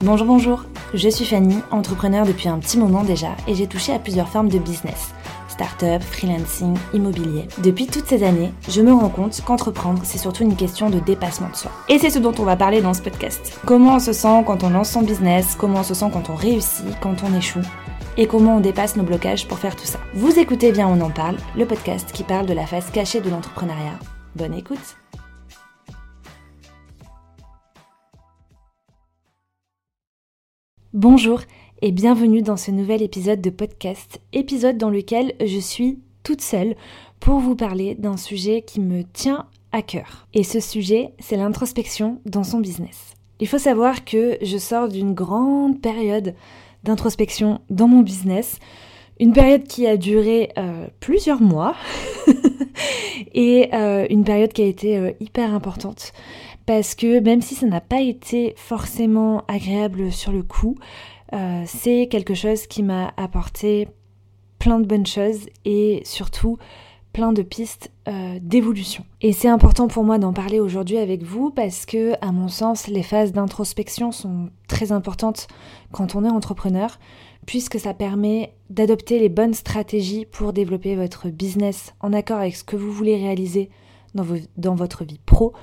Bonjour, bonjour, je suis Fanny, entrepreneur depuis un petit moment déjà et j'ai touché à plusieurs formes de business. Start-up, freelancing, immobilier. Depuis toutes ces années, je me rends compte qu'entreprendre, c'est surtout une question de dépassement de soi. Et c'est ce dont on va parler dans ce podcast. Comment on se sent quand on lance son business, comment on se sent quand on réussit, quand on échoue, et comment on dépasse nos blocages pour faire tout ça. Vous écoutez bien On en parle, le podcast qui parle de la face cachée de l'entrepreneuriat. Bonne écoute Bonjour et bienvenue dans ce nouvel épisode de podcast, épisode dans lequel je suis toute seule pour vous parler d'un sujet qui me tient à cœur. Et ce sujet, c'est l'introspection dans son business. Il faut savoir que je sors d'une grande période d'introspection dans mon business, une période qui a duré euh, plusieurs mois et euh, une période qui a été euh, hyper importante parce que même si ça n'a pas été forcément agréable sur le coup, euh, c'est quelque chose qui m'a apporté plein de bonnes choses et surtout plein de pistes euh, d'évolution. Et c'est important pour moi d'en parler aujourd'hui avec vous parce que, à mon sens, les phases d'introspection sont très importantes quand on est entrepreneur puisque ça permet d'adopter les bonnes stratégies pour développer votre business en accord avec ce que vous voulez réaliser dans, dans votre vie pro,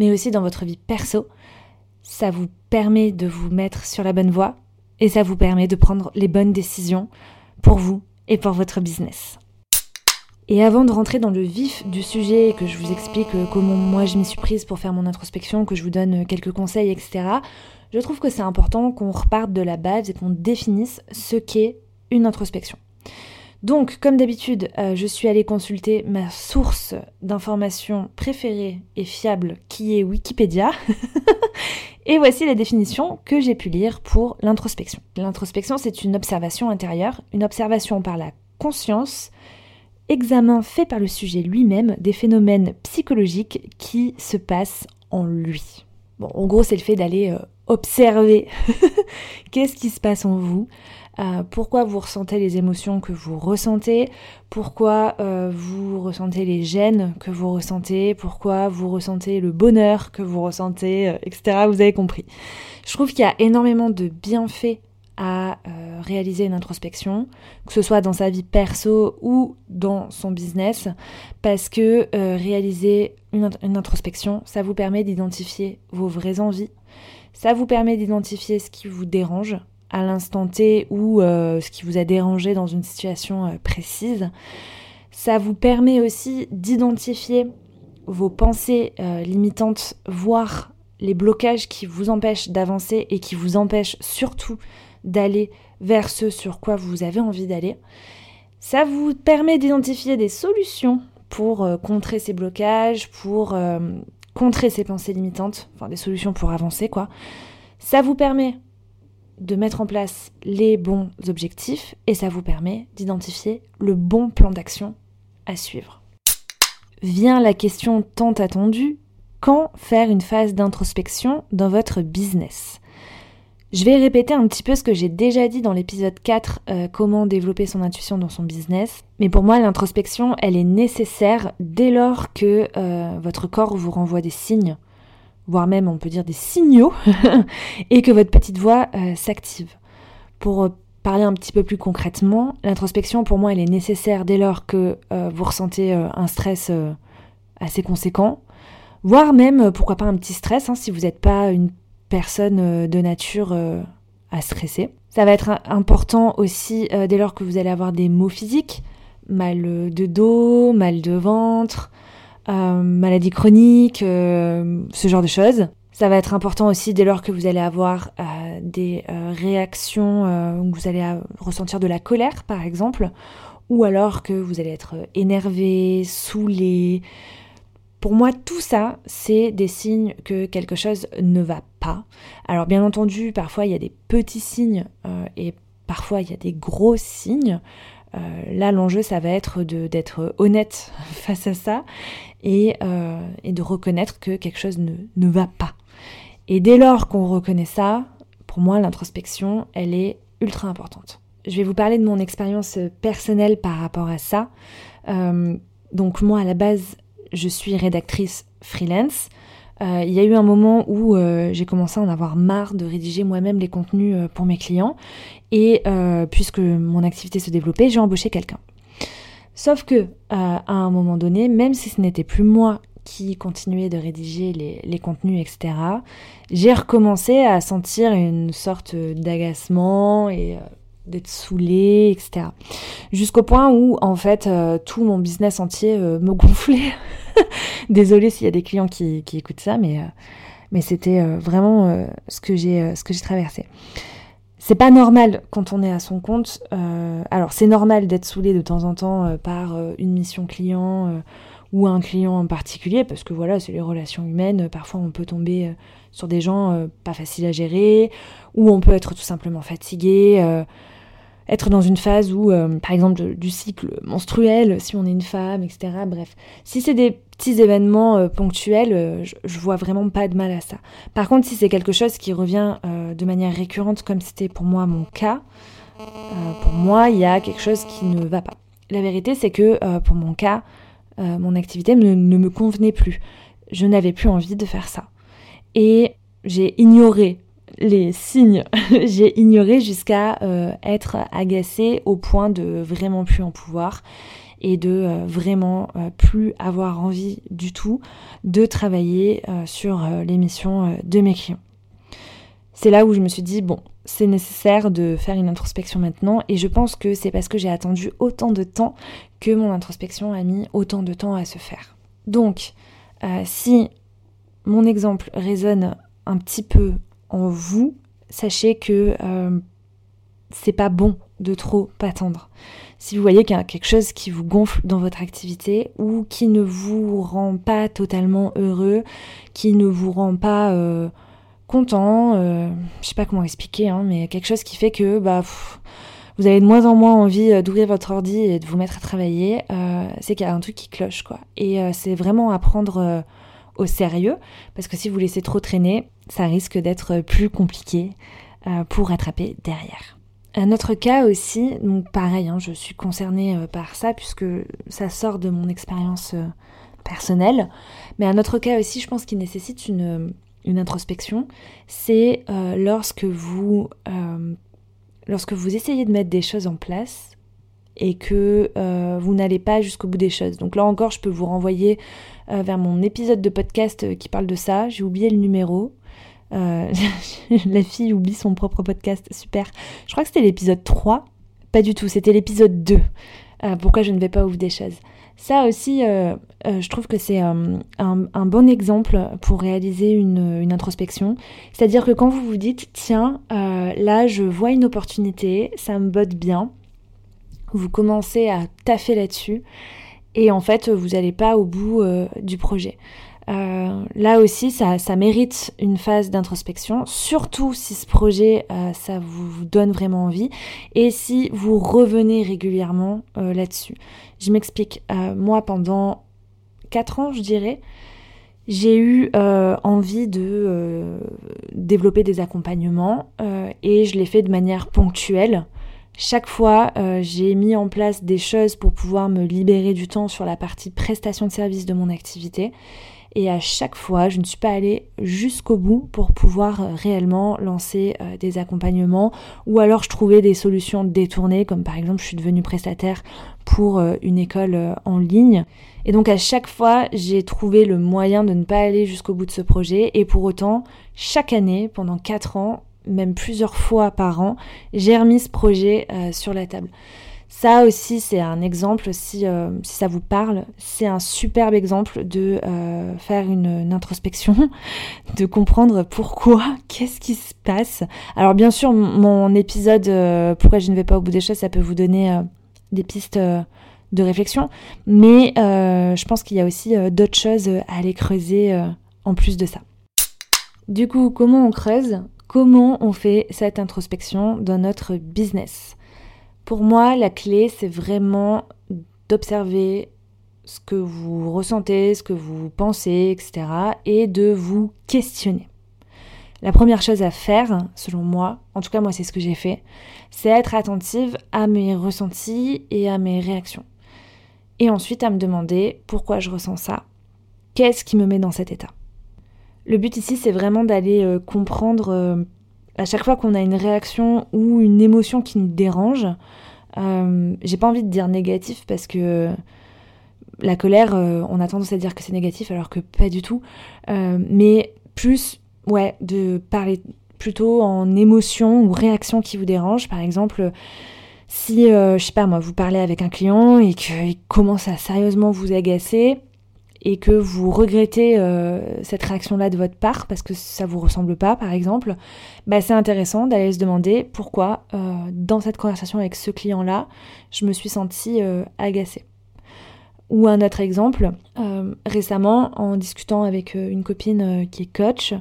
mais aussi dans votre vie perso. Ça vous permet de vous mettre sur la bonne voie et ça vous permet de prendre les bonnes décisions pour vous et pour votre business. Et avant de rentrer dans le vif du sujet et que je vous explique euh, comment moi je m'y suis prise pour faire mon introspection, que je vous donne euh, quelques conseils, etc., je trouve que c'est important qu'on reparte de la base et qu'on définisse ce qu'est une introspection. Donc, comme d'habitude, euh, je suis allée consulter ma source d'information préférée et fiable qui est Wikipédia. et voici la définition que j'ai pu lire pour l'introspection. L'introspection, c'est une observation intérieure, une observation par la conscience, examen fait par le sujet lui-même des phénomènes psychologiques qui se passent en lui. Bon, en gros, c'est le fait d'aller euh, observer qu'est-ce qui se passe en vous, euh, pourquoi vous ressentez les émotions que vous ressentez, pourquoi euh, vous ressentez les gènes que vous ressentez, pourquoi vous ressentez le bonheur que vous ressentez, euh, etc. Vous avez compris. Je trouve qu'il y a énormément de bienfaits à réaliser une introspection, que ce soit dans sa vie perso ou dans son business, parce que réaliser une introspection, ça vous permet d'identifier vos vraies envies, ça vous permet d'identifier ce qui vous dérange, à l'instant T ou euh, ce qui vous a dérangé dans une situation euh, précise. Ça vous permet aussi d'identifier vos pensées euh, limitantes, voire les blocages qui vous empêchent d'avancer et qui vous empêchent surtout d'aller vers ce sur quoi vous avez envie d'aller. Ça vous permet d'identifier des solutions pour contrer ces blocages, pour contrer ces pensées limitantes, enfin des solutions pour avancer quoi. Ça vous permet de mettre en place les bons objectifs et ça vous permet d'identifier le bon plan d'action à suivre. Vient la question tant attendue, quand faire une phase d'introspection dans votre business? Je vais répéter un petit peu ce que j'ai déjà dit dans l'épisode 4, euh, comment développer son intuition dans son business. Mais pour moi, l'introspection, elle est nécessaire dès lors que euh, votre corps vous renvoie des signes voire même on peut dire des signaux, et que votre petite voix euh, s'active. Pour euh, parler un petit peu plus concrètement, l'introspection pour moi elle est nécessaire dès lors que euh, vous ressentez un stress assez conséquent, voire même pourquoi pas un petit stress hein, si vous n'êtes pas une personne de nature à stresser. Ça va être important aussi dès lors que vous allez avoir des maux physiques, mal de dos, mal de ventre, euh, maladie chronique, euh, ce genre de choses. Ça va être important aussi dès lors que vous allez avoir euh, des réactions où vous allez ressentir de la colère, par exemple, ou alors que vous allez être énervé, saoulé. Pour moi, tout ça, c'est des signes que quelque chose ne va pas. Alors bien entendu, parfois il y a des petits signes et parfois il y a des gros signes. Euh, là, l'enjeu, ça va être d'être honnête face à ça euh, et, de reconnaître que quelque chose ne, va pas. Et dès lors qu'on reconnaît ça, pour moi, l'introspection, elle est ultra importante. Je vais vous parler de mon expérience personnelle par rapport à ça. Euh, donc moi, à la base, je suis rédactrice freelance. Euh, il y a eu un moment où euh, j'ai commencé à en avoir marre de rédiger moi-même les contenus euh, pour mes clients. Et puisque mon activité se développait, j'ai embauché quelqu'un. Sauf que à un moment donné, même si ce n'était plus moi qui continuait de rédiger les, les contenus, etc., j'ai recommencé à sentir une sorte d'agacement et d'être saoulée, etc. Jusqu'au point où, en fait, tout mon business entier me gonflait Désolée s'il y a des clients qui, écoutent ça, mais, euh, mais c'était euh, vraiment euh, ce que j'ai ce que j'ai traversé. C'est pas normal quand on est à son compte. alors c'est normal d'être saoulé de temps en temps par une mission client ou un client en particulier, parce que voilà, c'est les relations humaines. Parfois, on peut tomber sur des gens pas faciles à gérer, ou on peut être tout simplement fatigué être dans une phase où, euh, par exemple, du cycle menstruel, si on est une femme, etc. Bref, si c'est des petits événements euh, ponctuels, euh, je, vois vraiment pas de mal à ça. Par contre, si c'est quelque chose qui revient de manière récurrente, comme c'était pour moi mon cas, pour moi, il y a quelque chose qui ne va pas. La vérité, c'est que pour mon cas, mon activité ne, me convenait plus. Je n'avais plus envie de faire ça. Et j'ai ignoré les signes, j'ai ignoré jusqu'à euh, être agacée au point de vraiment plus en pouvoir et de euh, vraiment euh, plus avoir envie du tout de travailler sur l'émission de mes clients. C'est là où je me suis dit, bon, c'est nécessaire de faire une introspection maintenant et je pense que c'est parce que j'ai attendu autant de temps que mon introspection a mis autant de temps à se faire. Donc, si mon exemple résonne un petit peu en vous, sachez que euh, c'est pas bon de trop attendre. Si vous voyez qu'il y a quelque chose qui vous gonfle dans votre activité ou qui ne vous rend pas totalement heureux, qui ne vous rend pas euh, content, euh, je sais pas comment expliquer, hein, mais quelque chose qui fait que bah, vous avez de moins en moins envie d'ouvrir votre ordi et de vous mettre à travailler, c'est qu'il y a un truc qui cloche quoi. Et c'est vraiment à prendre au sérieux, parce que si vous laissez trop traîner, ça risque d'être plus compliqué euh, pour rattraper derrière. Un autre cas aussi, donc pareil, hein, je suis concernée euh, par ça puisque ça sort de mon expérience euh, personnelle, mais un autre cas aussi, je pense, qui nécessite une, une introspection, c'est lorsque vous lorsque vous essayez de mettre des choses en place et que vous n'allez pas jusqu'au bout des choses. Donc là encore, je peux vous renvoyer vers mon épisode de podcast qui parle de ça. J'ai oublié le numéro. Euh, la fille oublie son propre podcast, super. Je crois que c'était l'épisode 3. Pas du tout, c'était l'épisode 2. Euh, pourquoi je ne vais pas ouvrir des choses. Ça aussi, euh, je trouve que c'est un, bon exemple pour réaliser une, une introspection. C'est-à-dire que quand vous vous dites, tiens, là je vois une opportunité, ça me botte bien, vous commencez à taffer là-dessus et en fait vous n'allez pas au bout du projet. Euh, là aussi, ça, mérite une phase d'introspection, surtout si ce projet, euh, ça vous donne vraiment envie et si vous revenez régulièrement euh, là-dessus. Je m'explique. moi, pendant 4 ans, je dirais, j'ai eu envie de développer des accompagnements et je l'ai fait de manière ponctuelle. Chaque fois, j'ai mis en place des choses pour pouvoir me libérer du temps sur la partie prestation de service de mon activité. Et à chaque fois, je ne suis pas allée jusqu'au bout pour pouvoir euh, réellement lancer euh, des accompagnements ou alors je trouvais des solutions détournées, comme par exemple je suis devenue prestataire pour euh, une école en ligne. Et donc à chaque fois, j'ai trouvé le moyen de ne pas aller jusqu'au bout de ce projet et pour autant, chaque année, pendant 4 ans, même plusieurs fois par an, j'ai remis ce projet sur la table. Ça aussi, c'est un exemple, si, euh, si ça vous parle, c'est un superbe exemple de euh, faire une, introspection, de comprendre pourquoi, qu'est-ce qui se passe. Alors bien sûr, mon épisode euh, Pourquoi je ne vais pas au bout des choses, ça peut vous donner des pistes de réflexion, mais je pense qu'il y a aussi d'autres choses à aller creuser en plus de ça. Du coup, comment on creuse? Comment on fait cette introspection dans notre business? Pour moi, la clé, c'est vraiment d'observer ce que vous ressentez, ce que vous pensez, etc. et de vous questionner. La première chose à faire, selon moi, en tout cas moi c'est ce que j'ai fait, c'est être attentive à mes ressentis et à mes réactions. Et ensuite à me demander pourquoi je ressens ça, qu'est-ce qui me met dans cet état. Le but ici, c'est vraiment d'aller euh, comprendre euh, à chaque fois qu'on a une réaction ou une émotion qui nous dérange. Euh, j'ai pas envie de dire négatif parce que la colère, on a tendance à dire que c'est négatif alors que pas du tout. mais plus, ouais, de parler plutôt en émotion ou réaction qui vous dérange. Par exemple, si, je sais pas moi, vous parlez avec un client et qu'il commence à sérieusement vous agacer, et que vous regrettez euh, cette réaction-là de votre part parce que ça vous ressemble pas, par exemple, bah, c'est intéressant d'aller se demander pourquoi euh, dans cette conversation avec ce client-là, je me suis sentie euh, agacée. Ou un autre exemple, récemment, en discutant avec une copine qui est coach,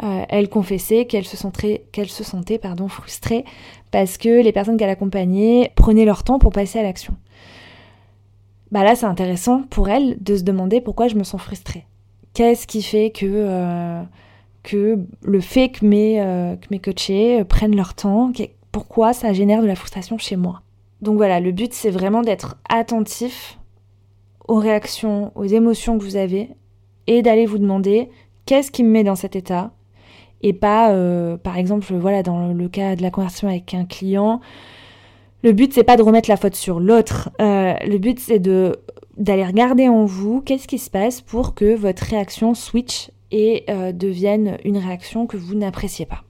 elle confessait qu'elle se sentait, qu'elle se sentait pardon, frustrée parce que les personnes qu'elle accompagnait prenaient leur temps pour passer à l'action bah là c'est intéressant pour elle de se demander pourquoi je me sens frustrée. Qu'est-ce qui fait que, euh, le fait que mes, euh, que mes coachés prennent leur temps, pourquoi ça génère de la frustration chez moi? Donc voilà, le but c'est vraiment d'être attentif aux réactions, aux émotions que vous avez et d'aller vous demander qu'est-ce qui me met dans cet état et pas, euh, par exemple, voilà, dans le cas de la conversation avec un client, le but, c'est pas de remettre la faute sur l'autre. Euh, le but, c'est d'aller regarder en vous qu'est-ce qui se passe pour que votre réaction switch et euh, devienne une réaction que vous n'appréciez pas.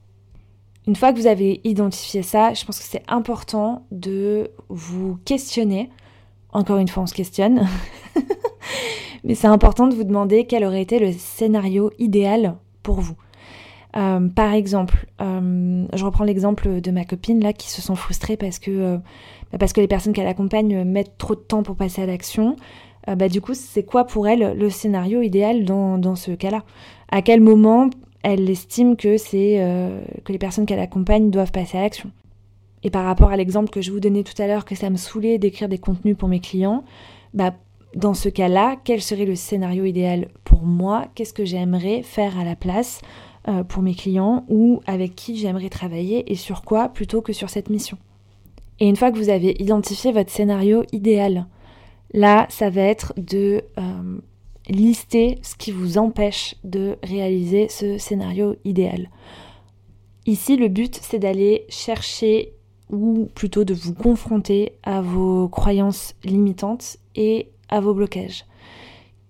Une fois que vous avez identifié ça, je pense que c'est important de vous questionner. Encore une fois, on se questionne. Mais c'est important de vous demander quel aurait été le scénario idéal pour vous. Euh, par exemple, euh, je reprends l'exemple de ma copine là qui se sent frustrée parce que, euh, bah, parce que les personnes qu'elle accompagne mettent trop de temps pour passer à l'action. bah, du coup, c'est quoi pour elle le scénario idéal dans, dans ce cas-là? À quel moment elle estime que, c'est, que les personnes qu'elle accompagne doivent passer à l'action? Et par rapport à l'exemple que je vous donnais tout à l'heure, que ça me saoulait d'écrire des contenus pour mes clients, bah, dans ce cas-là, quel serait le scénario idéal pour moi? Qu'est-ce que j'aimerais faire à la place? Euh, pour mes clients ou avec qui j'aimerais travailler et sur quoi plutôt que sur cette mission. Et une fois que vous avez identifié votre scénario idéal, là, ça va être de euh, lister ce qui vous empêche de réaliser ce scénario idéal. Ici, le but, c'est d'aller chercher ou plutôt de vous confronter à vos croyances limitantes et à vos blocages.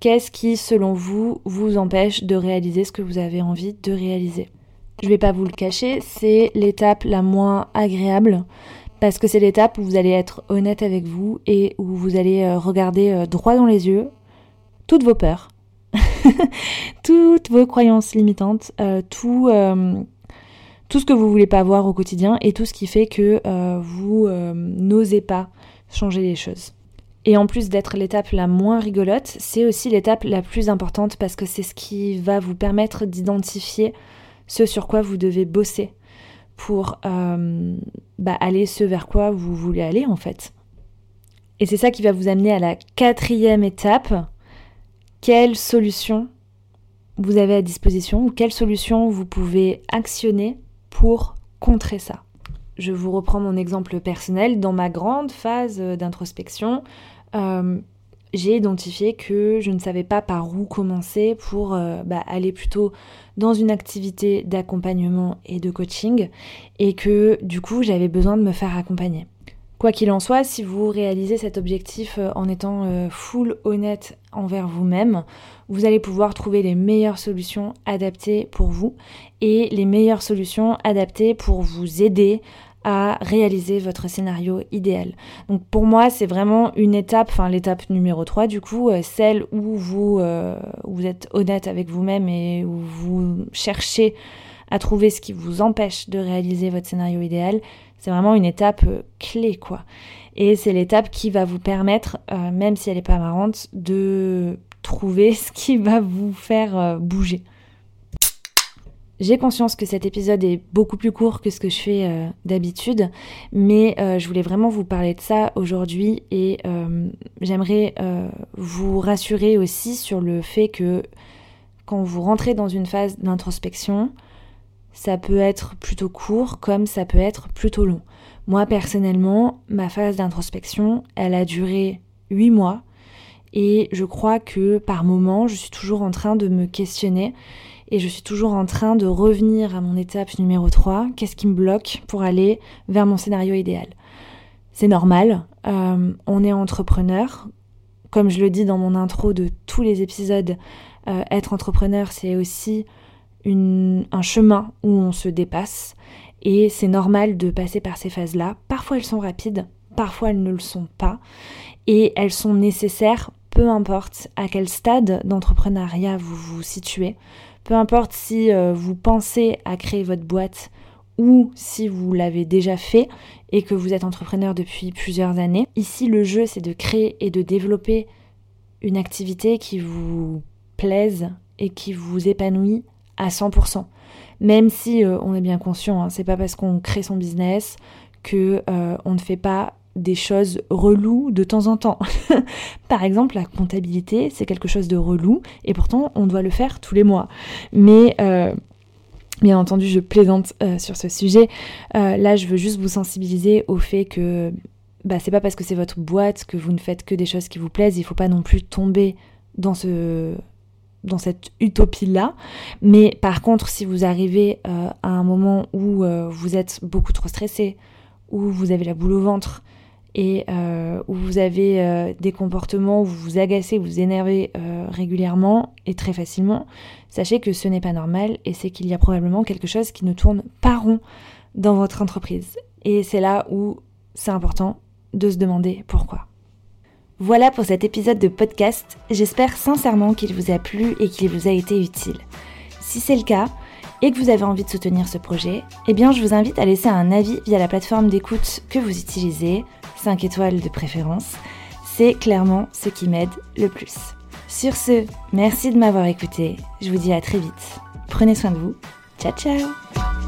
Qu'est-ce qui, selon vous, vous empêche de réaliser ce que vous avez envie de réaliser? Je ne vais pas vous le cacher, c'est l'étape la moins agréable parce que c'est l'étape où vous allez être honnête avec vous et où vous allez euh, regarder euh, droit dans les yeux toutes vos peurs, toutes vos croyances limitantes, euh, tout, ce que vous voulez pas voir au quotidien et tout ce qui fait que vous n'osez pas changer les choses. Et en plus d'être l'étape la moins rigolote, c'est aussi l'étape la plus importante parce que c'est ce qui va vous permettre d'identifier ce sur quoi vous devez bosser pour euh, bah, aller ce vers quoi vous voulez aller en fait. Et c'est ça qui va vous amener à la quatrième étape. Quelle solution vous avez à disposition ou quelle solution vous pouvez actionner pour contrer ça? Je vous reprends mon exemple personnel. Dans ma grande phase d'introspection, euh, j'ai identifié que je ne savais pas par où commencer pour euh, bah, aller plutôt dans une activité d'accompagnement et de coaching et que du coup j'avais besoin de me faire accompagner. Quoi qu'il en soit, si vous réalisez cet objectif euh, en étant full honnête envers vous-même, vous allez pouvoir trouver les meilleures solutions adaptées pour vous et les meilleures solutions adaptées pour vous aider à réaliser votre scénario idéal. Donc pour moi, c'est vraiment une étape, enfin l'étape numéro 3 du coup, euh, celle où vous, euh, vous êtes honnête avec vous-même et où vous cherchez à trouver ce qui vous empêche de réaliser votre scénario idéal. C'est vraiment une étape euh, clé quoi. Et c'est l'étape qui va vous permettre, même si elle n'est pas marrante, de trouver ce qui va vous faire bouger. J'ai conscience que cet épisode est beaucoup plus court que ce que je fais euh, d'habitude, mais euh, je voulais vraiment vous parler de ça aujourd'hui et euh, j'aimerais vous rassurer aussi sur le fait que quand vous rentrez dans une phase d'introspection, ça peut être plutôt court comme ça peut être plutôt long. Moi personnellement, ma phase d'introspection, elle a duré 8 mois et je crois que par moment, je suis toujours en train de me questionner et je suis toujours en train de revenir à mon étape numéro 3. Qu'est-ce qui me bloque pour aller vers mon scénario idéal? C'est normal, euh, on est entrepreneur. Comme je le dis dans mon intro de tous les épisodes, euh, être entrepreneur, c'est aussi un chemin où on se dépasse. Et c'est normal de passer par ces phases-là. Parfois elles sont rapides, parfois elles ne le sont pas. Et elles sont nécessaires peu importe à quel stade d'entrepreneuriat vous vous situez, peu importe si euh, vous pensez à créer votre boîte ou si vous l'avez déjà fait et que vous êtes entrepreneur depuis plusieurs années. Ici, le jeu, c'est de créer et de développer une activité qui vous plaise et qui vous épanouit à 100%. Même si euh, on est bien conscient, hein, c'est pas parce qu'on crée son business que euh, on ne fait pas des choses reloues de temps en temps. Par exemple, la comptabilité, c'est quelque chose de relou et pourtant on doit le faire tous les mois. Mais euh, bien entendu, je plaisante euh, sur ce sujet. Euh, là, je veux juste vous sensibiliser au fait que bah, c'est pas parce que c'est votre boîte que vous ne faites que des choses qui vous plaisent. Il faut pas non plus tomber dans dans cette utopie-là. Mais par contre, si vous arrivez à un moment où vous êtes beaucoup trop stressé, où vous avez la boule au ventre, et euh, où vous avez euh, des comportements où vous vous agacez, vous énervez euh, régulièrement et très facilement, sachez que ce n'est pas normal et c'est qu'il y a probablement quelque chose qui ne tourne pas rond dans votre entreprise. Et c'est là où c'est important de se demander pourquoi. Voilà pour cet épisode de podcast. J'espère sincèrement qu'il vous a plu et qu'il vous a été utile. Si c'est le cas, et que vous avez envie de soutenir ce projet, eh bien je vous invite à laisser un avis via la plateforme d'écoute que vous utilisez, 5 étoiles de préférence. C'est clairement ce qui m'aide le plus. Sur ce, merci de m'avoir écouté. Je vous dis à très vite. Prenez soin de vous. Ciao ciao